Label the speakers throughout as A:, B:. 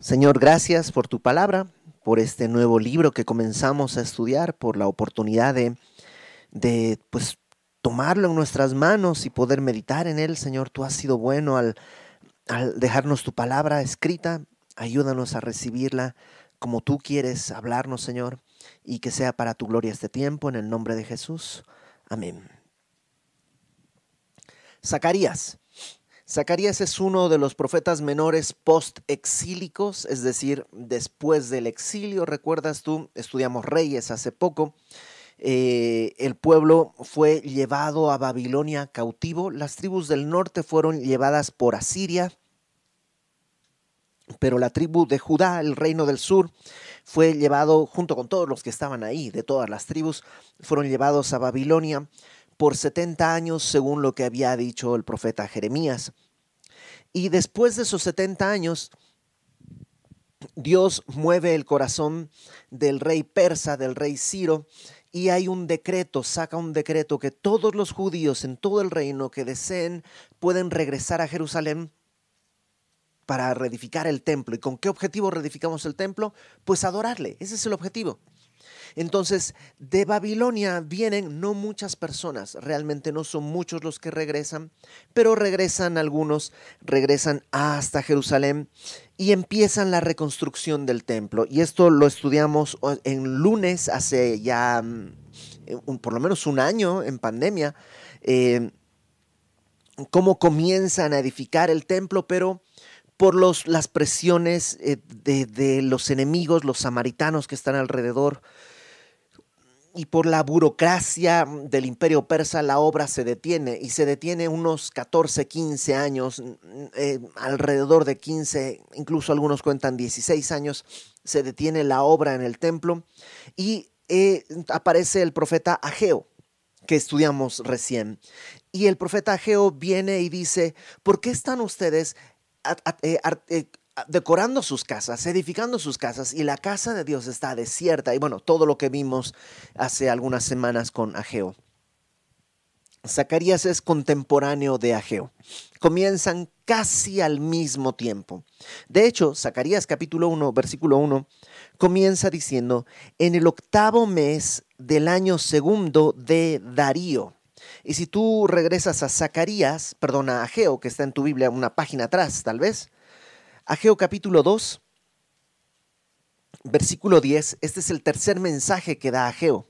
A: Señor, gracias por tu palabra, por este nuevo libro que comenzamos a estudiar, por la oportunidad de, de pues, tomarlo en nuestras manos y poder meditar en él. Señor, tú has sido bueno al, al dejarnos tu palabra escrita. Ayúdanos a recibirla como tú quieres hablarnos, Señor, y que sea para tu gloria este tiempo, en el nombre de Jesús. Amén. Zacarías. Zacarías es uno de los profetas menores post-exílicos, es decir, después del exilio. ¿Recuerdas tú? Estudiamos Reyes hace poco. Eh, el pueblo fue llevado a Babilonia cautivo. Las tribus del norte fueron llevadas por Asiria. Pero la tribu de Judá, el reino del sur, fue llevado junto con todos los que estaban ahí, de todas las tribus, fueron llevados a Babilonia por 70 años, según lo que había dicho el profeta Jeremías. Y después de esos 70 años, Dios mueve el corazón del rey persa, del rey Ciro, y hay un decreto, saca un decreto que todos los judíos en todo el reino que deseen pueden regresar a Jerusalén para reedificar el templo. ¿Y con qué objetivo reedificamos el templo? Pues adorarle, ese es el objetivo. Entonces, de Babilonia vienen no muchas personas, realmente no son muchos los que regresan, pero regresan algunos, regresan hasta Jerusalén y empiezan la reconstrucción del templo. Y esto lo estudiamos en lunes hace ya mm, por lo menos un año en pandemia. Eh, cómo comienzan a edificar el templo, pero por los, las presiones eh, de, los enemigos, los samaritanos que están alrededor, y por la burocracia del imperio persa la obra se detiene y se detiene unos 14, 15 años, eh, alrededor de 15, incluso algunos cuentan 16 años, se detiene la obra en el templo y eh, aparece el profeta Ageo que estudiamos recién. Y el profeta Ageo viene y dice, ¿por qué están ustedes eh, decorando sus casas, edificando sus casas y la casa de Dios está desierta. Y bueno, todo lo que vimos hace algunas semanas con Ageo. Zacarías es contemporáneo de Ageo. Comienzan casi al mismo tiempo. De hecho, Zacarías capítulo 1, versículo 1, comienza diciendo, en el octavo mes del año segundo de Darío. Y si tú regresas a Zacarías, perdón, a Ageo, que está en tu Biblia una página atrás, tal vez, Ageo capítulo 2, versículo 10, este es el tercer mensaje que da Ageo.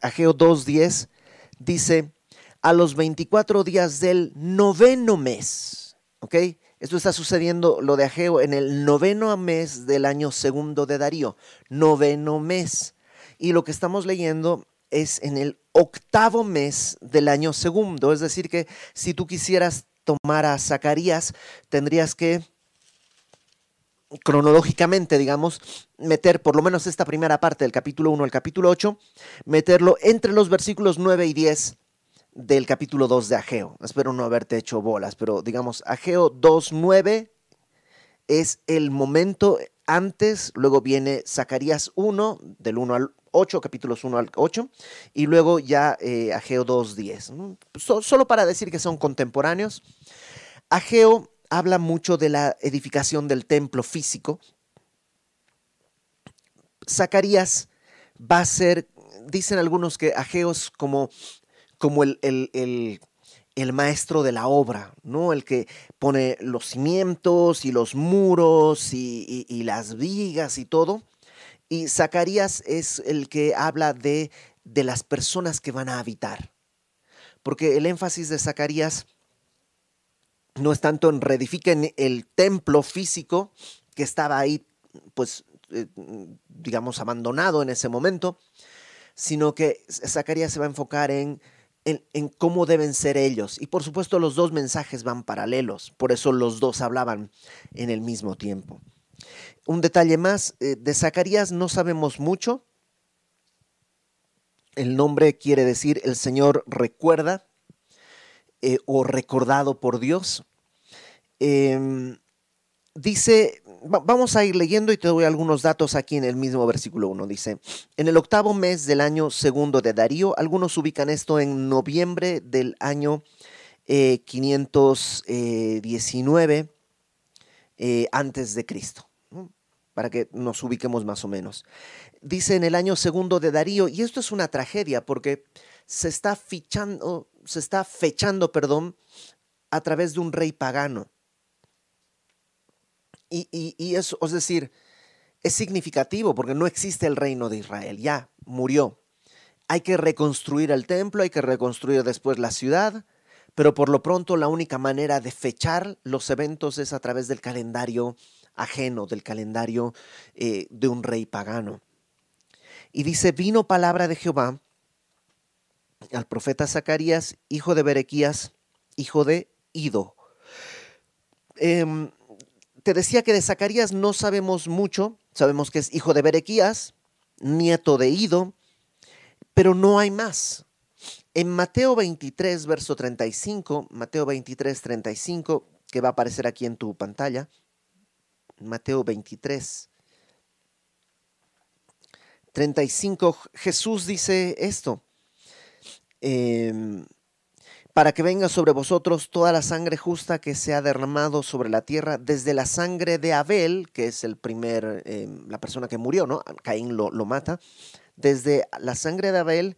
A: Ageo 2.10 dice, a los 24 días del noveno mes, ¿ok? Esto está sucediendo, lo de Ageo, en el noveno mes del año segundo de Darío, noveno mes. Y lo que estamos leyendo es en el octavo mes del año segundo, es decir, que si tú quisieras tomar a Zacarías, tendrías que cronológicamente, digamos, meter por lo menos esta primera parte del capítulo 1 al capítulo 8, meterlo entre los versículos 9 y 10 del capítulo 2 de Ageo. Espero no haberte hecho bolas, pero digamos, Ageo 2.9 es el momento antes, luego viene Zacarías 1, del 1 al 8, capítulos 1 al 8, y luego ya eh, Ageo 2.10. solo para decir que son contemporáneos. Ageo habla mucho de la edificación del templo físico. Zacarías va a ser, dicen algunos que Ageos como, como el, el, el, maestro de la obra, ¿no? El que pone los cimientos y los muros y, y las vigas y todo. Y Zacarías es el que habla de, de las personas que van a habitar. Porque el énfasis de Zacarías no es tanto en reedifiquen el templo físico que estaba ahí, pues, eh, digamos, abandonado en ese momento, sino que Zacarías se va a enfocar en, en, cómo deben ser ellos. Y por supuesto los dos mensajes van paralelos, por eso los dos hablaban en el mismo tiempo. Un detalle más, eh, de Zacarías no sabemos mucho. El nombre quiere decir el Señor recuerda eh, o recordado por Dios. Em, dice, vamos a ir leyendo y te doy algunos datos aquí en el mismo versículo 1. Dice, en el octavo mes del año segundo de Darío, algunos ubican esto en noviembre del año 519. Eh, eh, antes de Cristo, para que nos ubiquemos más o menos. Dice en el año segundo de Darío, y esto es una tragedia porque se está fichando, se está fechando, perdón, a través de un rey pagano. Y, y eso, es decir, es significativo porque no existe el reino de Israel, ya murió. Hay que reconstruir el templo, hay que reconstruir después la ciudad, pero por lo pronto la única manera de fechar los eventos es a través del calendario ajeno, del calendario eh, de un rey pagano. Y dice, vino palabra de Jehová al profeta Zacarías, hijo de Berequías, hijo de Ido. Em, te decía que de Zacarías no sabemos mucho, sabemos que es hijo de Berequías, nieto de Ido, pero no hay más. En Mateo 23, verso 35, Mateo 23, 35, que va a aparecer aquí en tu pantalla, Mateo 23, 35, Jesús dice esto, em, para que venga sobre vosotros toda la sangre justa que se ha derramado sobre la tierra, desde la sangre de Abel, que es el primer, em, la persona que murió, ¿no? Caín lo, lo mata, desde la sangre de Abel,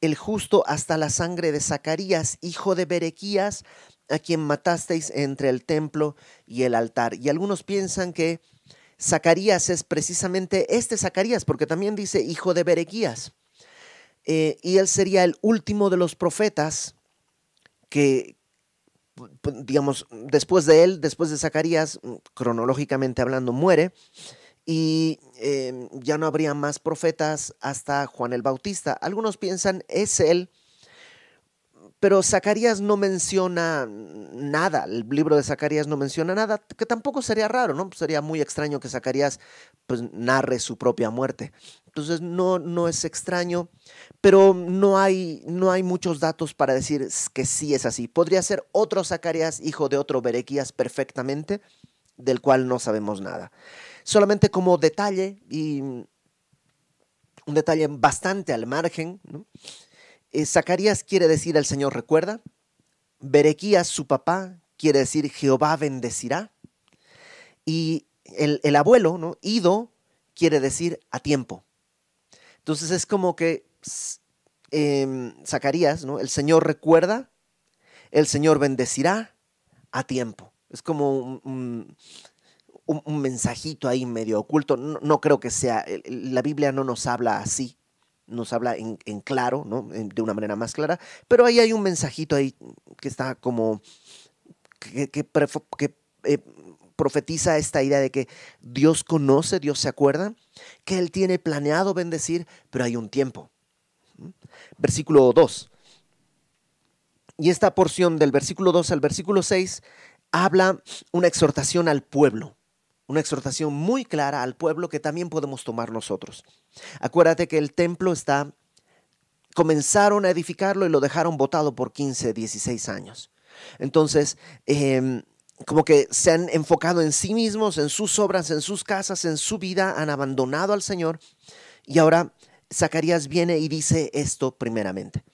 A: el justo, hasta la sangre de Zacarías, hijo de Berequías, a quien matasteis entre el templo y el altar. Y algunos piensan que Zacarías es precisamente este Zacarías, porque también dice hijo de Berequías. Eh, y él sería el último de los profetas que, digamos, después de él, después de Zacarías, cronológicamente hablando, muere y em, ya no habría más profetas hasta Juan el Bautista. Algunos piensan es él, pero Zacarías no menciona nada, el libro de Zacarías no menciona nada, que tampoco sería raro, ¿no? Sería muy extraño que Zacarías pues, narre su propia muerte. Entonces no, no es extraño, pero no hay, no hay muchos datos para decir que sí es así. Podría ser otro Zacarías, hijo de otro Berequías perfectamente, del cual no sabemos nada. Solamente como detalle y un detalle bastante al margen, eh, Zacarías quiere decir el Señor recuerda, Berequías su papá quiere decir Jehová bendecirá y el, abuelo, ¿no? Ido quiere decir a tiempo. Entonces es como que em, Zacarías, ¿no? El Señor recuerda, el Señor bendecirá a tiempo. Es como un, un, mensajito ahí medio oculto. No, creo que sea, la Biblia no nos habla así, nos habla en, claro, ¿no? de una manera más clara, pero ahí hay un mensajito ahí que está como, que, eh, profetiza esta idea de que Dios conoce, Dios se acuerda, que Él tiene planeado bendecir, pero hay un tiempo. Versículo 2. Y esta porción del versículo 2 al versículo 6 habla una exhortación al pueblo una exhortación muy clara al pueblo que también podemos tomar nosotros. Acuérdate que el templo está, comenzaron a edificarlo y lo dejaron botado por 15, 16 años. Entonces, em, como que se han enfocado en sí mismos, en sus obras, en sus casas, en su vida, han abandonado al Señor. Y ahora Zacarías viene y dice esto primeramente.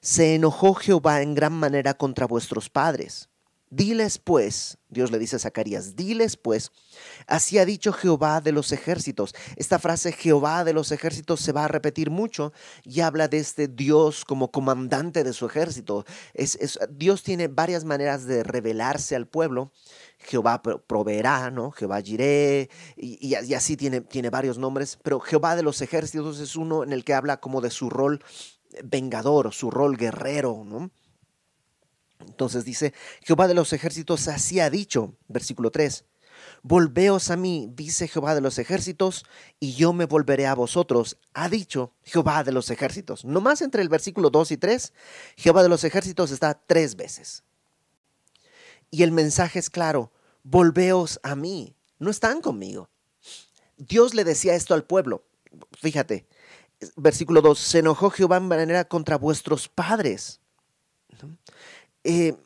A: Se enojó Jehová en gran manera contra vuestros padres Diles pues, Dios le dice a Zacarías, diles pues, así ha dicho Jehová de los ejércitos. Esta frase Jehová de los ejércitos se va a repetir mucho y habla de este Dios como comandante de su ejército. Dios tiene varias maneras de revelarse al pueblo. Jehová proveerá, ¿no? Jehová Jiré, y, y, así tiene, tiene varios nombres, pero Jehová de los ejércitos es uno en el que habla como de su rol vengador, su rol guerrero, ¿no? Entonces dice, Jehová de los ejércitos así ha dicho, versículo 3, Volveos a mí, dice Jehová de los ejércitos, y yo me volveré a vosotros, ha dicho Jehová de los ejércitos. No más entre el versículo 2 y 3, Jehová de los ejércitos está tres veces. Y el mensaje es claro, volveos a mí, no están conmigo. Dios le decía esto al pueblo, fíjate, versículo 2, se enojó Jehová en manera contra vuestros padres. Eh,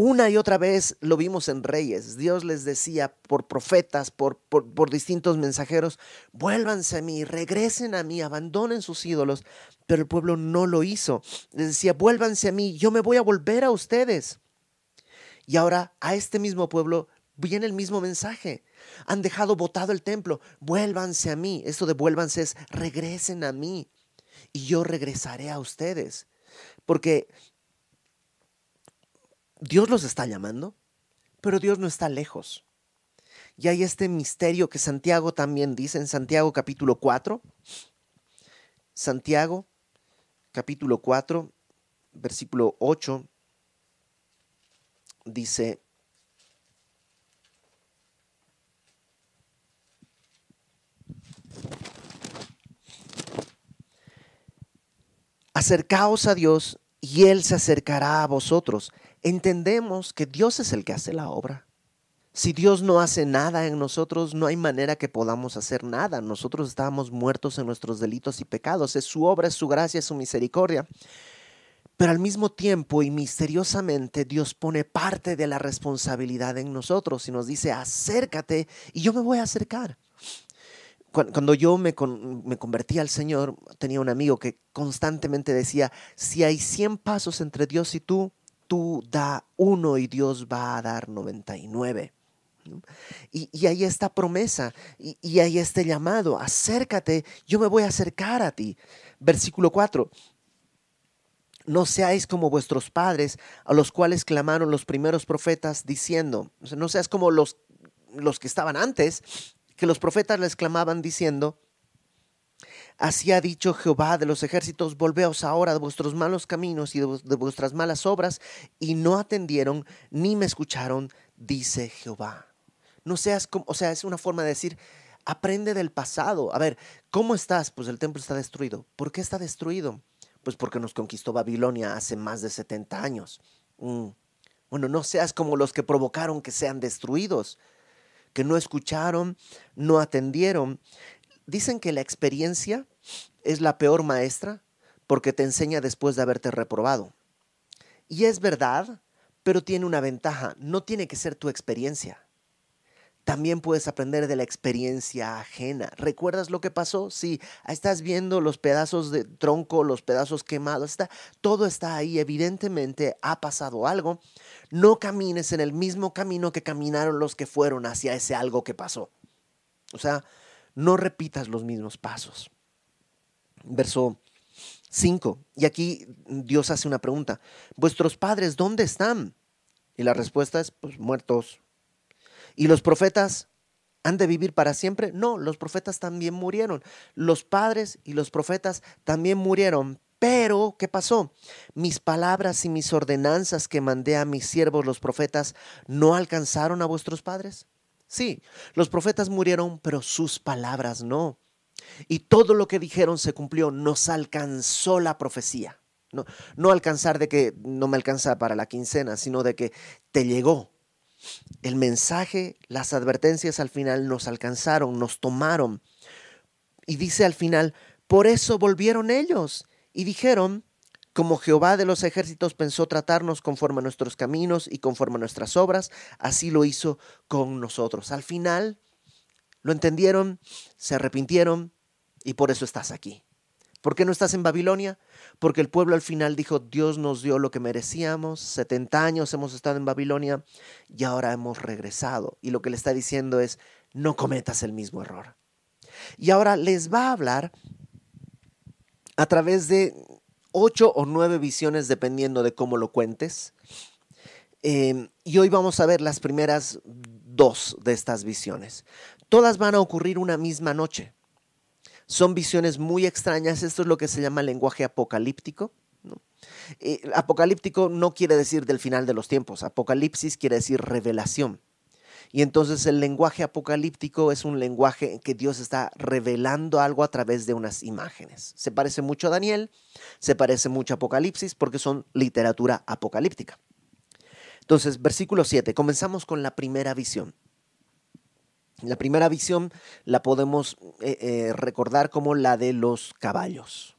A: una y otra vez lo vimos en Reyes. Dios les decía por profetas, por, por, distintos mensajeros, vuélvanse a mí, regresen a mí, abandonen sus ídolos. Pero el pueblo no lo hizo. Les decía, vuélvanse a mí, yo me voy a volver a ustedes. Y ahora a este mismo pueblo, viene el mismo mensaje. Han dejado botado el templo, vuélvanse a mí. Esto de vuélvanse es regresen a mí y yo regresaré a ustedes. Porque Dios los está llamando, pero Dios no está lejos. Y hay este misterio que Santiago también dice en Santiago capítulo 4. Santiago capítulo 4, versículo 8, dice, acercaos a Dios y Él se acercará a vosotros. Entendemos que Dios es el que hace la obra. Si Dios no hace nada en nosotros, no hay manera que podamos hacer nada. Nosotros estábamos muertos en nuestros delitos y pecados. Es su obra, es su gracia, es su misericordia. Pero al mismo tiempo y misteriosamente Dios pone parte de la responsabilidad en nosotros y nos dice, acércate y yo me voy a acercar. Cuando yo me, me convertí al Señor, tenía un amigo que constantemente decía, si hay 100 pasos entre Dios y tú, tú da uno y Dios va a dar 99. Y, y, hay esta promesa y, y hay este llamado, acércate, yo me voy a acercar a ti. Versículo 4, no seáis como vuestros padres, a los cuales clamaron los primeros profetas diciendo, no seas como los, los que estaban antes, que los profetas les clamaban diciendo, Así ha dicho Jehová de los ejércitos, volveos ahora de vuestros malos caminos y de, vuestras malas obras, y no atendieron ni me escucharon, dice Jehová. No seas como, o sea, es una forma de decir, aprende del pasado. A ver, ¿cómo estás? Pues el templo está destruido. ¿Por qué está destruido? Pues porque nos conquistó Babilonia hace más de 70 años. Mm. Bueno, no seas como los que provocaron que sean destruidos, que no escucharon, no atendieron. Dicen que la experiencia es la peor maestra porque te enseña después de haberte reprobado. Y es verdad, pero tiene una ventaja, no tiene que ser tu experiencia. También puedes aprender de la experiencia ajena. ¿Recuerdas lo que pasó? Sí, estás viendo los pedazos de tronco, los pedazos quemados, está, todo está ahí, evidentemente ha pasado algo. No camines en el mismo camino que caminaron los que fueron hacia ese algo que pasó. O sea, no repitas los mismos pasos. Verso 5. Y aquí Dios hace una pregunta. ¿Vuestros padres dónde están? Y la respuesta es, pues muertos. ¿Y los profetas han de vivir para siempre? No, los profetas también murieron. Los padres y los profetas también murieron. Pero, ¿qué pasó? Mis palabras y mis ordenanzas que mandé a mis siervos los profetas no alcanzaron a vuestros padres. Sí, los profetas murieron, pero sus palabras no. Y todo lo que dijeron se cumplió, nos alcanzó la profecía. No, alcanzar de que no me alcanza para la quincena, sino de que te llegó. El mensaje, las advertencias al final nos alcanzaron, nos tomaron. Y dice al final, por eso volvieron ellos y dijeron, como Jehová de los ejércitos pensó tratarnos conforme a nuestros caminos y conforme a nuestras obras, así lo hizo con nosotros. Al final, lo entendieron, se arrepintieron y por eso estás aquí. ¿Por qué no estás en Babilonia? Porque el pueblo al final dijo, Dios nos dio lo que merecíamos, 70 años hemos estado en Babilonia y ahora hemos regresado. Y lo que le está diciendo es, no cometas el mismo error. Y ahora les va a hablar a través de ocho o nueve visiones dependiendo de cómo lo cuentes. Em, y hoy vamos a ver las primeras dos de estas visiones. Todas van a ocurrir una misma noche. Son visiones muy extrañas. Esto es lo que se llama lenguaje apocalíptico. Eh, apocalíptico no quiere decir del final de los tiempos. Apocalipsis quiere decir revelación. Y entonces el lenguaje apocalíptico es un lenguaje en que Dios está revelando algo a través de unas imágenes. Se parece mucho a Daniel, se parece mucho a Apocalipsis porque son literatura apocalíptica. Entonces, versículo 7, comenzamos con la primera visión. La primera visión la podemos eh, eh, recordar como la de los caballos.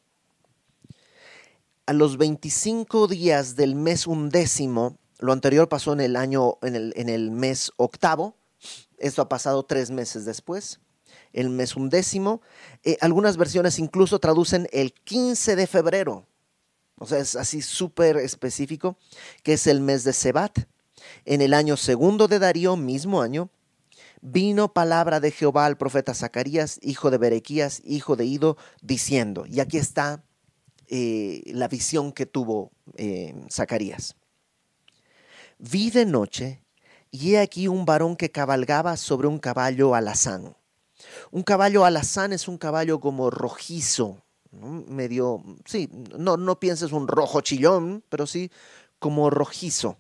A: A los 25 días del mes undécimo, lo anterior pasó en el año, en el, en el mes octavo. Esto ha pasado tres meses después. El mes undécimo. Eh, algunas versiones incluso traducen el 15 de febrero. O sea, es así súper específico, que es el mes de Sebat. En el año segundo de Darío, mismo año, vino palabra de Jehová al profeta Zacarías, hijo de Berequías, hijo de Ido, diciendo, y aquí está eh, la visión que tuvo eh, Zacarías. Vi de noche, y he aquí un varón que cabalgaba sobre un caballo alazán. Un caballo alazán es un caballo como rojizo, medio, sí, no, no pienses un rojo chillón, pero sí como rojizo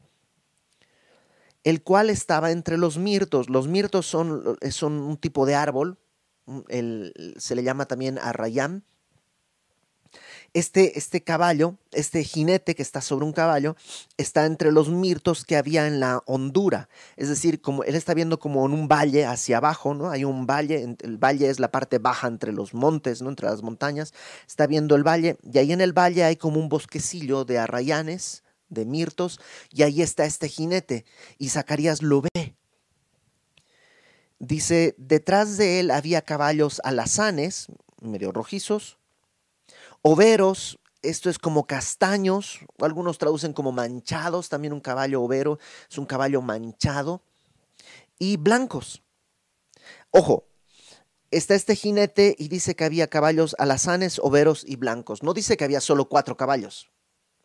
A: el cual estaba entre los mirtos. Los mirtos son, son un tipo de árbol, se le llama también arrayán. Este, este caballo, este jinete que está sobre un caballo, está entre los mirtos que había en la hondura. Es decir, como él está viendo como en un valle hacia abajo, ¿no? Hay un valle, el valle es la parte baja entre los montes, ¿no? Entre las montañas. Está viendo el valle y ahí en el valle hay como un bosquecillo de arrayanes, de mirtos, y ahí está este jinete, y Zacarías lo ve. Dice, detrás de él había caballos alazanes, medio rojizos, overos, esto es como castaños, algunos traducen como manchados, también un caballo overo es un caballo manchado, y blancos. Ojo, está este jinete y dice que había caballos alazanes, overos y blancos. No dice que había solo cuatro caballos.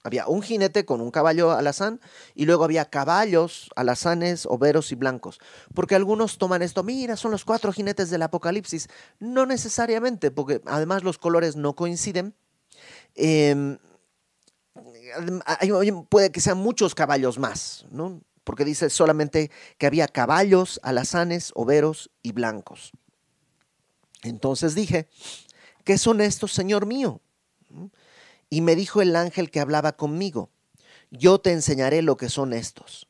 A: Había un jinete con un caballo alazán y luego había caballos alazanes, overos y blancos. Porque algunos toman esto, mira, son los cuatro jinetes del Apocalipsis. No necesariamente, porque además los colores no coinciden. Em, puede que sean muchos caballos más, ¿no? Porque dice solamente que había caballos, alazanes, overos y blancos. Entonces dije, ¿qué son estos, Señor mío? Y me dijo el ángel que hablaba conmigo, yo te enseñaré lo que son estos.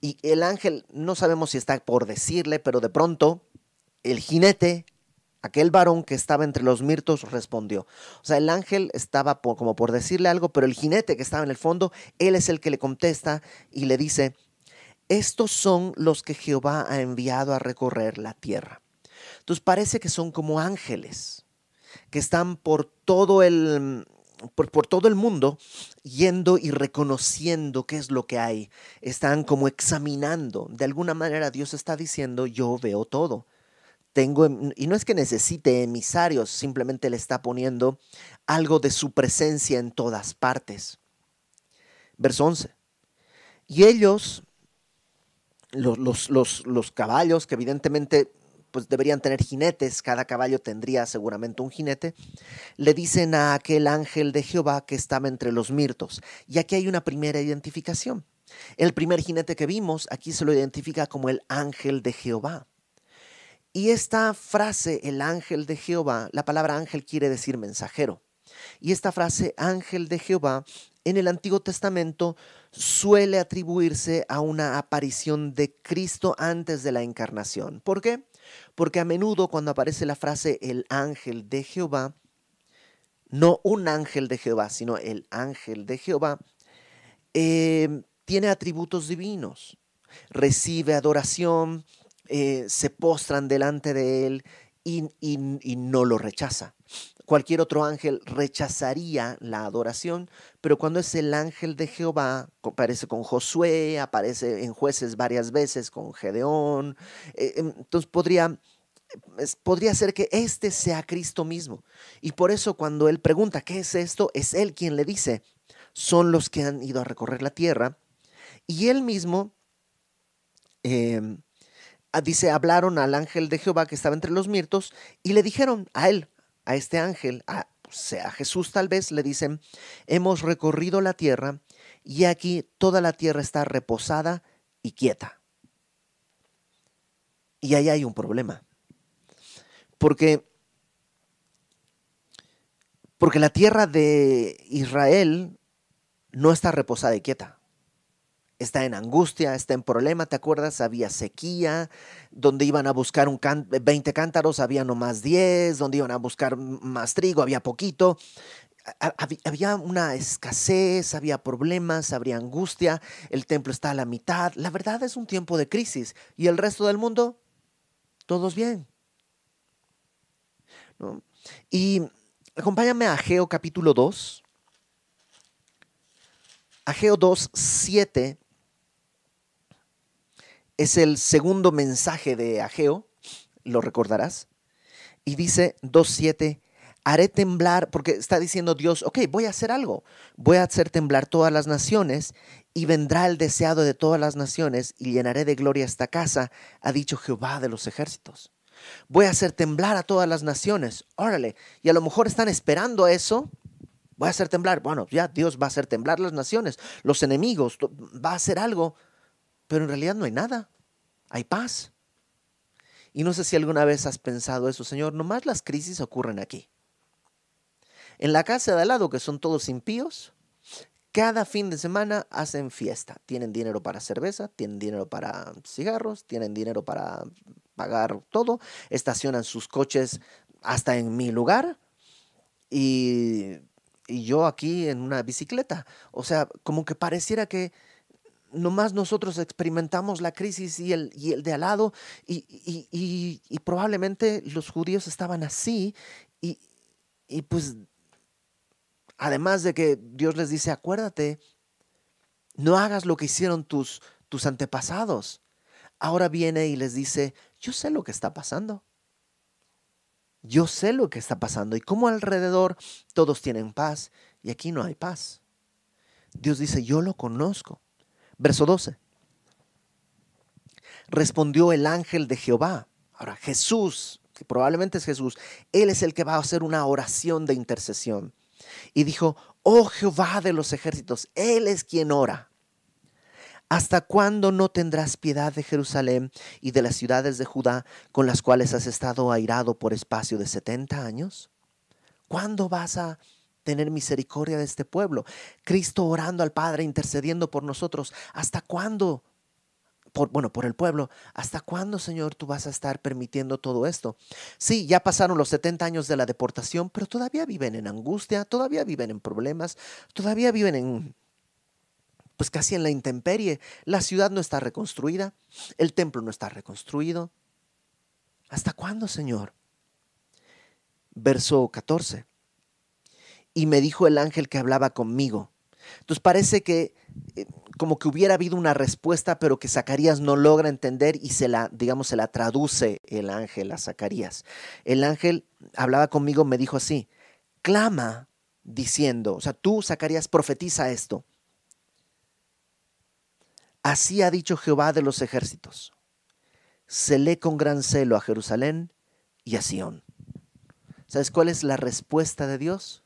A: Y el ángel, no sabemos si está por decirle, pero de pronto el jinete, aquel varón que estaba entre los mirtos, respondió. O sea, el ángel estaba como por decirle algo, pero el jinete que estaba en el fondo, él es el que le contesta y le dice, estos son los que Jehová ha enviado a recorrer la tierra. Entonces parece que son como ángeles, que están por todo el, por, todo el mundo yendo y reconociendo qué es lo que hay. Están como examinando. De alguna manera Dios está diciendo, yo veo todo. Tengo, y no es que necesite emisarios, simplemente le está poniendo algo de su presencia en todas partes. Verso 11. Y ellos, los, los, los caballos, que evidentemente pues deberían tener jinetes, cada caballo tendría seguramente un jinete, le dicen a aquel ángel de Jehová que estaba entre los mirtos. Y aquí hay una primera identificación. El primer jinete que vimos aquí se lo identifica como el ángel de Jehová. Y esta frase, el ángel de Jehová, la palabra ángel quiere decir mensajero. Y esta frase, ángel de Jehová, en el Antiguo Testamento suele atribuirse a una aparición de Cristo antes de la encarnación. ¿Por qué? Porque a menudo cuando aparece la frase el ángel de Jehová, no un ángel de Jehová, sino el ángel de Jehová, em, tiene atributos divinos. Recibe adoración, eh, se postran delante de él y no lo rechaza. Cualquier otro ángel rechazaría la adoración, pero cuando es el ángel de Jehová, aparece con Josué, aparece en jueces varias veces con Gedeón, eh, em, entonces podría, podría ser que este sea Cristo mismo. Y por eso cuando él pregunta, ¿qué es esto? Es él quien le dice, son los que han ido a recorrer la tierra. Y él mismo... Em, dice, hablaron al ángel de Jehová que estaba entre los mirtos y le dijeron a él, a este ángel, a, sea Jesús tal vez, le dicen, hemos recorrido la tierra y aquí toda la tierra está reposada y quieta. Y ahí hay un problema. Porque, porque la tierra de Israel no está reposada y quieta está en angustia, está en problema, ¿te acuerdas? Había sequía, donde iban a buscar un 20 cántaros, había nomás 10, donde iban a buscar más trigo, había poquito. Había una escasez, había problemas, había angustia, el templo está a la mitad. La verdad es un tiempo de crisis. ¿Y el resto del mundo? Todos bien. Y acompáñame a Ageo capítulo 2. Ageo 2, 7 Es el segundo mensaje de Ageo, lo recordarás. Y dice 2.7, haré temblar, porque está diciendo Dios, ok, voy a hacer algo, voy a hacer temblar todas las naciones y vendrá el deseado de todas las naciones y llenaré de gloria esta casa, ha dicho Jehová de los ejércitos. Voy a hacer temblar a todas las naciones, órale, y a lo mejor están esperando eso, voy a hacer temblar, bueno, ya Dios va a hacer temblar las naciones, los enemigos, va a hacer algo, pero en realidad no hay nada, hay paz. Y no sé si alguna vez has pensado eso, Señor, nomás las crisis ocurren aquí. En la casa de al lado, que son todos impíos, cada fin de semana hacen fiesta. Tienen dinero para cerveza, tienen dinero para cigarros, tienen dinero para pagar todo, estacionan sus coches hasta en mi lugar y, y yo aquí en una bicicleta. O sea, como que pareciera que nomás nosotros experimentamos la crisis y el, y el de al lado y, y, y, probablemente los judíos estaban así y, y pues Además de que Dios les dice, acuérdate, no hagas lo que hicieron tus, tus antepasados. Ahora viene y les dice, yo sé lo que está pasando. Yo sé lo que está pasando y como alrededor todos tienen paz y aquí no hay paz. Dios dice, yo lo conozco. Verso 12. Respondió el ángel de Jehová. Ahora Jesús, que probablemente es Jesús, Él es el que va a hacer una oración de intercesión y dijo, oh Jehová de los ejércitos, Él es quien ora. ¿Hasta cuándo no tendrás piedad de Jerusalén y de las ciudades de Judá con las cuales has estado airado por espacio de setenta años? ¿Cuándo vas a tener misericordia de este pueblo? Cristo orando al Padre, intercediendo por nosotros. ¿Hasta cuándo por, bueno, por el pueblo. ¿Hasta cuándo, Señor, tú vas a estar permitiendo todo esto? Sí, ya pasaron los 70 años de la deportación, pero todavía viven en angustia, todavía viven en problemas, todavía viven en, pues casi en la intemperie. La ciudad no está reconstruida, el templo no está reconstruido. ¿Hasta cuándo, Señor? Verso 14. Y me dijo el ángel que hablaba conmigo. Entonces parece que eh, como que hubiera habido una respuesta, pero que Zacarías no logra entender y se la, digamos, se la traduce el ángel a Zacarías. El ángel hablaba conmigo, me dijo así, clama diciendo, o sea, tú, Zacarías, profetiza esto. Así ha dicho Jehová de los ejércitos. Se lee con gran celo a Jerusalén y a Sión. ¿Sabes cuál es la respuesta de Dios?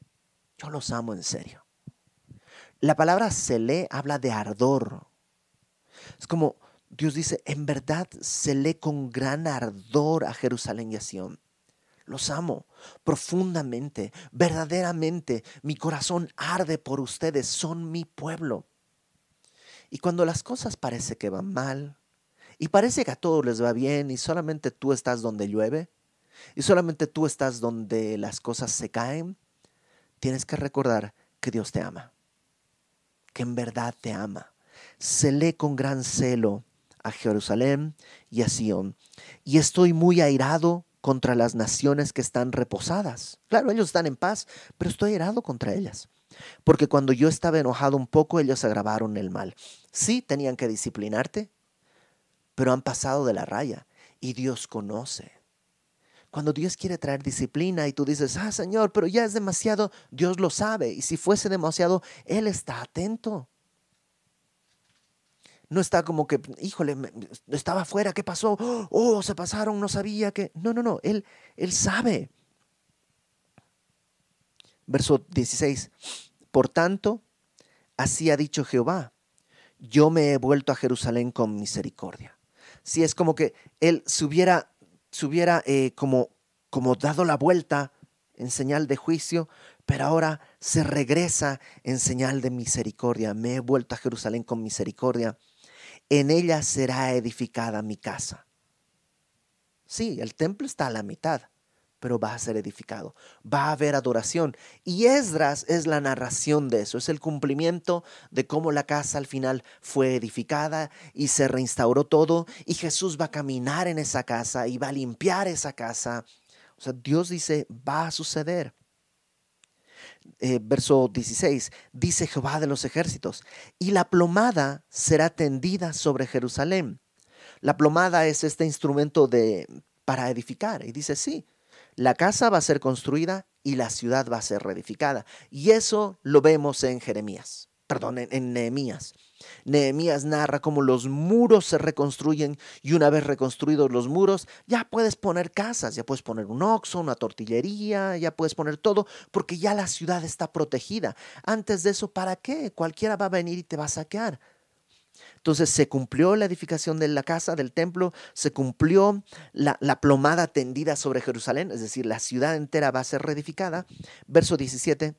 A: Yo los amo en serio. La palabra lee habla de ardor. Es como Dios dice, en verdad lee con gran ardor a Jerusalén y a Sion. Los amo profundamente, verdaderamente. Mi corazón arde por ustedes, son mi pueblo. Y cuando las cosas parece que van mal, y parece que a todos les va bien, y solamente tú estás donde llueve, y solamente tú estás donde las cosas se caen, tienes que recordar que Dios te ama que en verdad te ama. Se lee con gran celo a Jerusalén y a Sión. Y estoy muy airado contra las naciones que están reposadas. Claro, ellos están en paz, pero estoy airado contra ellas. Porque cuando yo estaba enojado un poco, ellos agravaron el mal. Sí, tenían que disciplinarte, pero han pasado de la raya y Dios conoce. Cuando Dios quiere traer disciplina y tú dices, ah, Señor, pero ya es demasiado, Dios lo sabe. Y si fuese demasiado, Él está atento. No está como que, híjole, estaba afuera, ¿qué pasó? Oh, se pasaron, no sabía que. No, no, no, Él, él sabe. Verso 16. Por tanto, así ha dicho Jehová, yo me he vuelto a Jerusalén con misericordia. Si es como que Él se hubiera se hubiera eh, como, como dado la vuelta en señal de juicio, pero ahora se regresa en señal de misericordia. Me he vuelto a Jerusalén con misericordia. En ella será edificada mi casa. Sí, el templo está a la mitad, pero va a ser edificado. Va a haber adoración. Y Esdras es la narración de eso, es el cumplimiento de cómo la casa al final fue edificada y se reinstauró todo. Y Jesús va a caminar en esa casa y va a limpiar esa casa. O sea, Dios dice, va a suceder. Eh, verso 16, dice Jehová de los ejércitos, y la plomada será tendida sobre Jerusalén La plomada es este instrumento de, para edificar. Y dice, sí, la casa va a ser construida y la ciudad va a ser reedificada. Y eso lo vemos en Jeremías, perdón, en, Nehemías. Nehemías narra cómo los muros se reconstruyen y una vez reconstruidos los muros, ya puedes poner casas, ya puedes poner un oxo, una tortillería, ya puedes poner todo, porque ya la ciudad está protegida. Antes de eso, ¿para qué? Cualquiera va a venir y te va a saquear. Entonces se cumplió la edificación de la casa, del templo, se cumplió la, plomada tendida sobre Jerusalén, es decir, la ciudad entera va a ser reedificada. Verso 17,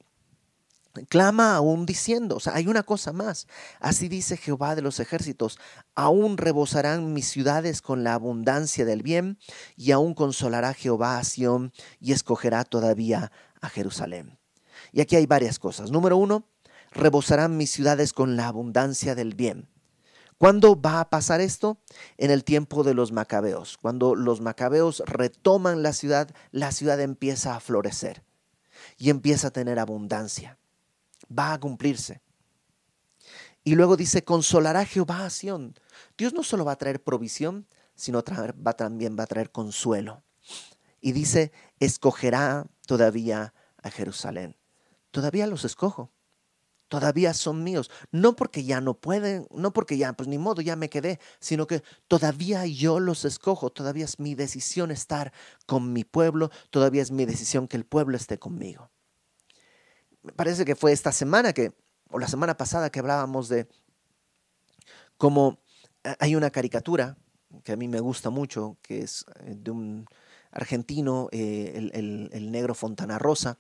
A: clama aún diciendo, o sea, hay una cosa más. Así dice Jehová de los ejércitos, aún rebosarán mis ciudades con la abundancia del bien, y aún consolará Jehová a Sión y escogerá todavía a Jerusalén. Y aquí hay varias cosas. Número uno, rebosarán mis ciudades con la abundancia del bien. ¿Cuándo va a pasar esto? En el tiempo de los macabeos. Cuando los macabeos retoman la ciudad, la ciudad empieza a florecer y empieza a tener abundancia. Va a cumplirse. Y luego dice, consolará Jehová a Sión. Dios no solo va a traer provisión, sino va, también va a traer consuelo. Y dice, escogerá todavía a Jerusalén. Todavía los escojo todavía son míos. No porque ya no pueden, no porque ya, pues ni modo, ya me quedé, sino que todavía yo los escojo, todavía es mi decisión estar con mi pueblo, todavía es mi decisión que el pueblo esté conmigo. Me parece que fue esta semana que, o la semana pasada que hablábamos de cómo eh, hay una caricatura que a mí me gusta mucho, que es eh, de un argentino, eh, el, el negro Fontana Rosa,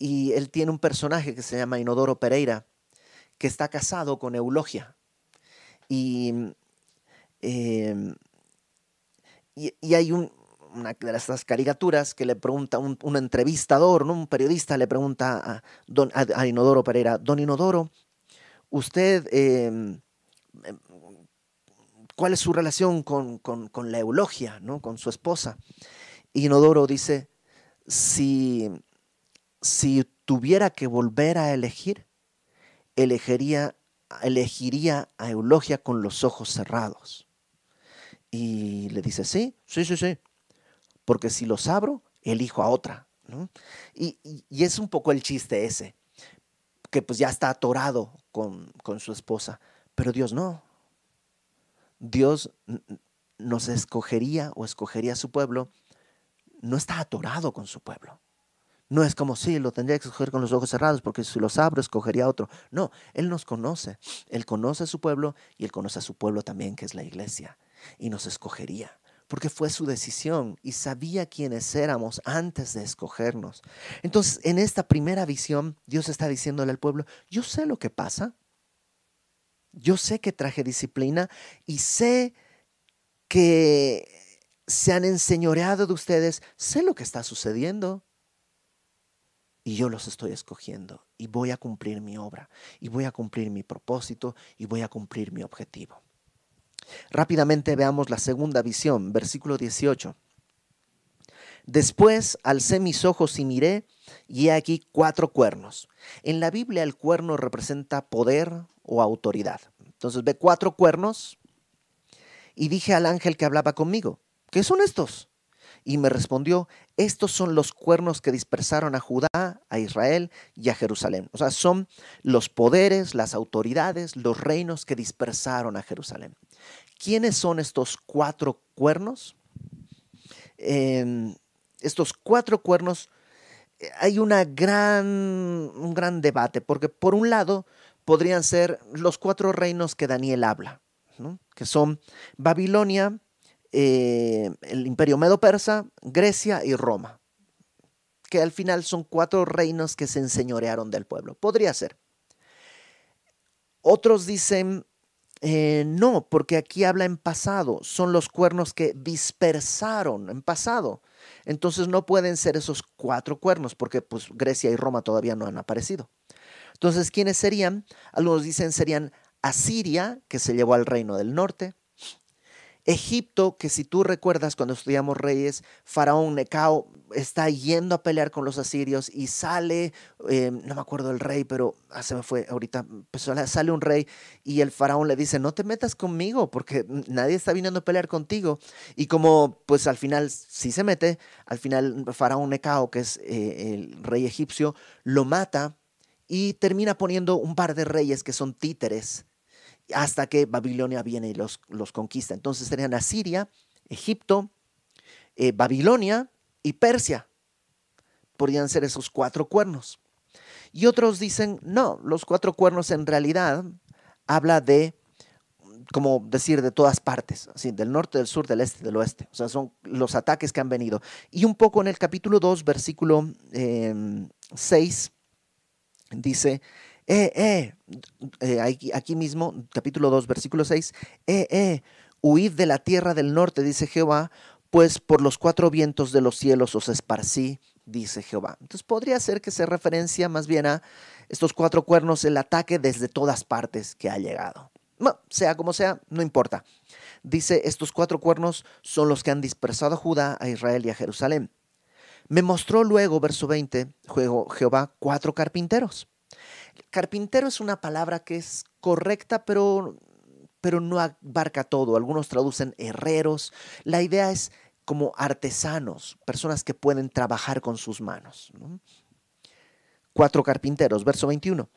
A: y él tiene un personaje que se llama Inodoro Pereira, que está casado con Eulogia. Y, em, y, hay una de estas caricaturas que le pregunta un, un entrevistador, ¿no? un periodista le pregunta a, don, a, Inodoro Pereira, don Inodoro, usted, em, em, ¿cuál es su relación con, con, con la Eulogia, ¿no? con su esposa? Y Inodoro dice, si si tuviera que volver a elegir, elegiría, elegiría a Eulogia con los ojos cerrados. Y le dice, sí, sí, sí, sí, porque si los abro, elijo a otra. Y, es un poco el chiste ese, que pues ya está atorado con, con su esposa, pero Dios no. Dios nos escogería o escogería a su pueblo, no está atorado con su pueblo. No es como si lo tendría que escoger con los ojos cerrados, porque si los abro, escogería otro. No, Él nos conoce. Él conoce a su pueblo y Él conoce a su pueblo también, que es la iglesia. Y nos escogería, porque fue su decisión y sabía quiénes éramos antes de escogernos. Entonces, en esta primera visión, Dios está diciéndole al pueblo, yo sé lo que pasa. Yo sé que traje disciplina y sé que se han enseñoreado de ustedes. Sé lo que está sucediendo y yo los estoy escogiendo y voy a cumplir mi obra y voy a cumplir mi propósito y voy a cumplir mi objetivo. Rápidamente veamos la segunda visión, versículo 18. Después alcé mis ojos y miré, y he aquí cuatro cuernos. En la Biblia el cuerno representa poder o autoridad. Entonces ve cuatro cuernos y dije al ángel que hablaba conmigo, ¿qué son estos? Y me respondió, estos son los cuernos que dispersaron a Judá, a Israel y a Jerusalén. O sea, son los poderes, las autoridades, los reinos que dispersaron a Jerusalén. ¿Quiénes son estos cuatro cuernos? Em, estos cuatro cuernos, eh, hay una gran, un gran debate, porque por un lado podrían ser los cuatro reinos que Daniel habla, que son Babilonia, eh, el imperio medo-persa, Grecia y Roma, que al final son cuatro reinos que se enseñorearon del pueblo. Podría ser. Otros dicen, eh, no, porque aquí habla en pasado, son los cuernos que dispersaron en pasado. Entonces no pueden ser esos cuatro cuernos, porque pues Grecia y Roma todavía no han aparecido. Entonces, ¿quiénes serían? Algunos dicen serían Asiria, que se llevó al reino del norte, Egipto, que si tú recuerdas cuando estudiamos reyes, Faraón Necao está yendo a pelear con los asirios y sale, eh, no me acuerdo el rey, pero ah, se me fue ahorita, pues, sale un rey y el faraón le dice, no te metas conmigo porque nadie está viniendo a pelear contigo. Y como pues al final sí se mete, al final Faraón Necao, que es eh, el rey egipcio, lo mata y termina poniendo un par de reyes que son títeres hasta que Babilonia viene y los, los conquista. Entonces serían Asiria, Egipto, eh, Babilonia y Persia. Podrían ser esos cuatro cuernos. Y otros dicen, no, los cuatro cuernos en realidad habla de, como decir, de todas partes, así, del norte, del sur, del este, del oeste. O sea, son los ataques que han venido. Y un poco en el capítulo 2, versículo 6, em, dice, eh, eh, eh aquí, mismo, capítulo 2, versículo 6, eh, eh, huid de la tierra del norte, dice Jehová, pues por los cuatro vientos de los cielos os esparcí, dice Jehová. Entonces podría ser que se referencia más bien a estos cuatro cuernos, el ataque desde todas partes que ha llegado. sea como sea, no importa. Dice, estos cuatro cuernos son los que han dispersado a Judá, a Israel y a Jerusalén. Me mostró luego, verso 20, Jehová, cuatro carpinteros Carpintero es una palabra que es correcta, pero, pero no abarca todo. Algunos traducen herreros. La idea es como artesanos, personas que pueden trabajar con sus manos. Cuatro carpinteros, verso 21.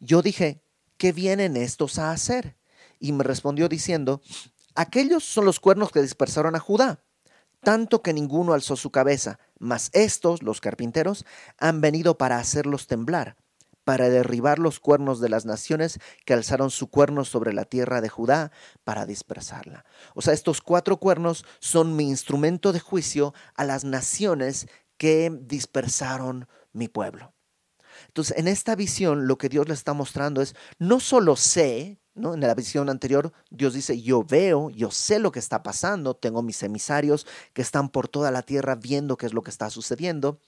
A: Yo dije, ¿qué vienen estos a hacer? Y me respondió diciendo, aquellos son los cuernos que dispersaron a Judá, tanto que ninguno alzó su cabeza, mas estos, los carpinteros, han venido para hacerlos temblar para derribar los cuernos de las naciones que alzaron su cuerno sobre la tierra de Judá para dispersarla. O sea, estos cuatro cuernos son mi instrumento de juicio a las naciones que dispersaron mi pueblo. Entonces, en esta visión lo que Dios le está mostrando es, no solo sé, ¿no? En la visión anterior, Dios dice, yo veo, yo sé lo que está pasando, tengo mis emisarios que están por toda la tierra viendo qué es lo que está sucediendo,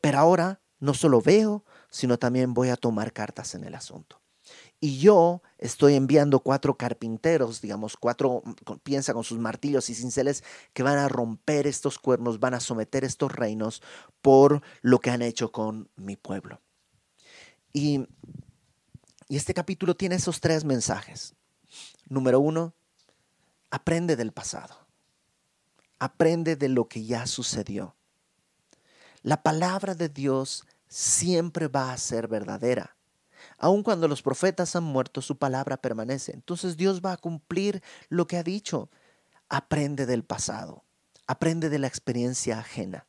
A: pero ahora no solo veo, sino también voy a tomar cartas en el asunto. Y yo estoy enviando cuatro carpinteros, digamos, cuatro, piensa con sus martillos y cinceles, que van a romper estos cuernos, van a someter estos reinos por lo que han hecho con mi pueblo. Y, y este capítulo tiene esos tres mensajes. Número uno, aprende del pasado. Aprende de lo que ya sucedió. La palabra de Dios siempre va a ser verdadera. Aun cuando los profetas han muerto, su palabra permanece. Entonces Dios va a cumplir lo que ha dicho. Aprende del pasado, aprende de la experiencia ajena.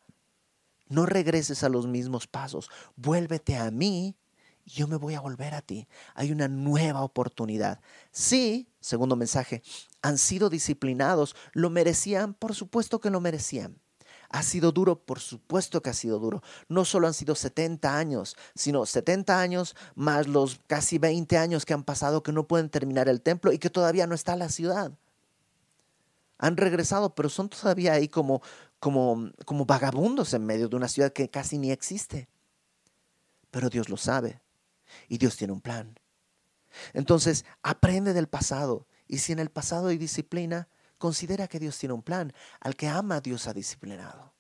A: No regreses a los mismos pasos, vuélvete a mí y yo me voy a volver a ti. Hay una nueva oportunidad. Sí, segundo mensaje, han sido disciplinados, lo merecían, por supuesto que lo merecían. ¿Ha sido duro? Por supuesto que ha sido duro. No solo han sido 70 años, sino 70 años más los casi 20 años que han pasado que no pueden terminar el templo y que todavía no está la ciudad. Han regresado, pero son todavía ahí como, como, como vagabundos en medio de una ciudad que casi ni existe. Pero Dios lo sabe y Dios tiene un plan. Entonces, aprende del pasado y si en el pasado hay disciplina, Considera que Dios tiene un plan. Al que ama, Dios ha disciplinado.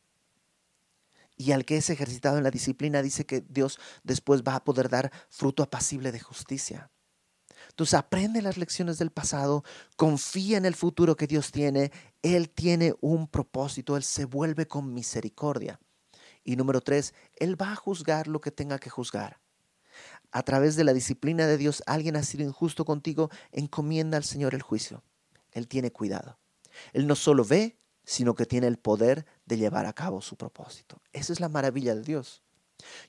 A: Y al que es ejercitado en la disciplina, dice que Dios después va a poder dar fruto apacible de justicia. Entonces aprende las lecciones del pasado, confía en el futuro que Dios tiene. Él tiene un propósito, Él se vuelve con misericordia. Y número tres, Él va a juzgar lo que tenga que juzgar. A través de la disciplina de Dios, alguien ha sido injusto contigo, encomienda al Señor el juicio. Él tiene cuidado. Él no solo ve, sino que tiene el poder de llevar a cabo su propósito. Esa es la maravilla de Dios.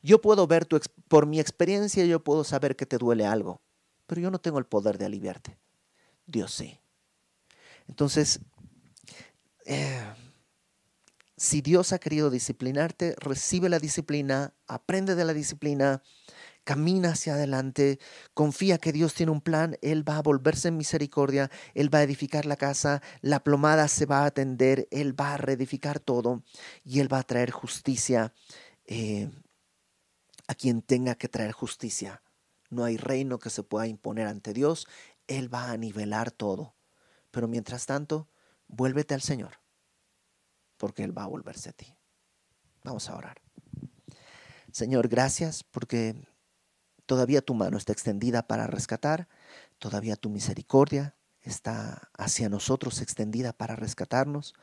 A: Yo puedo ver tu, por mi experiencia, yo puedo saber que te duele algo, pero yo no tengo el poder de aliviarte. Dios sí. Entonces, eh, si Dios ha querido disciplinarte, recibe la disciplina, aprende de la disciplina, camina hacia adelante, confía que Dios tiene un plan, Él va a volverse en misericordia, Él va a edificar la casa, la plomada se va a atender, Él va a reedificar todo y Él va a traer justicia eh, a quien tenga que traer justicia. No hay reino que se pueda imponer ante Dios, Él va a nivelar todo. Pero mientras tanto, vuélvete al Señor, porque Él va a volverse a ti. Vamos a orar. Señor, gracias porque todavía tu mano está extendida para rescatar, todavía tu misericordia está hacia nosotros extendida para rescatarnos.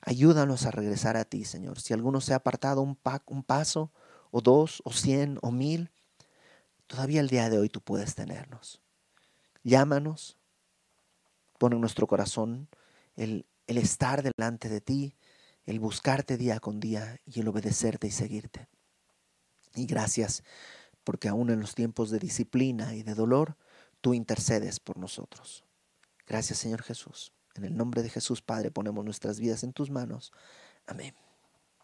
A: Ayúdanos a regresar a ti, Señor. Si alguno se ha apartado un, paso, o dos, o cien, o mil, todavía el día de hoy tú puedes tenernos. Llámanos, pon en nuestro corazón el estar delante de ti, el buscarte día con día y el obedecerte y seguirte. Y gracias porque aún en los tiempos de disciplina y de dolor, tú intercedes por nosotros. Gracias Señor Jesús. En el nombre de Jesús Padre ponemos nuestras vidas en tus manos. Amén.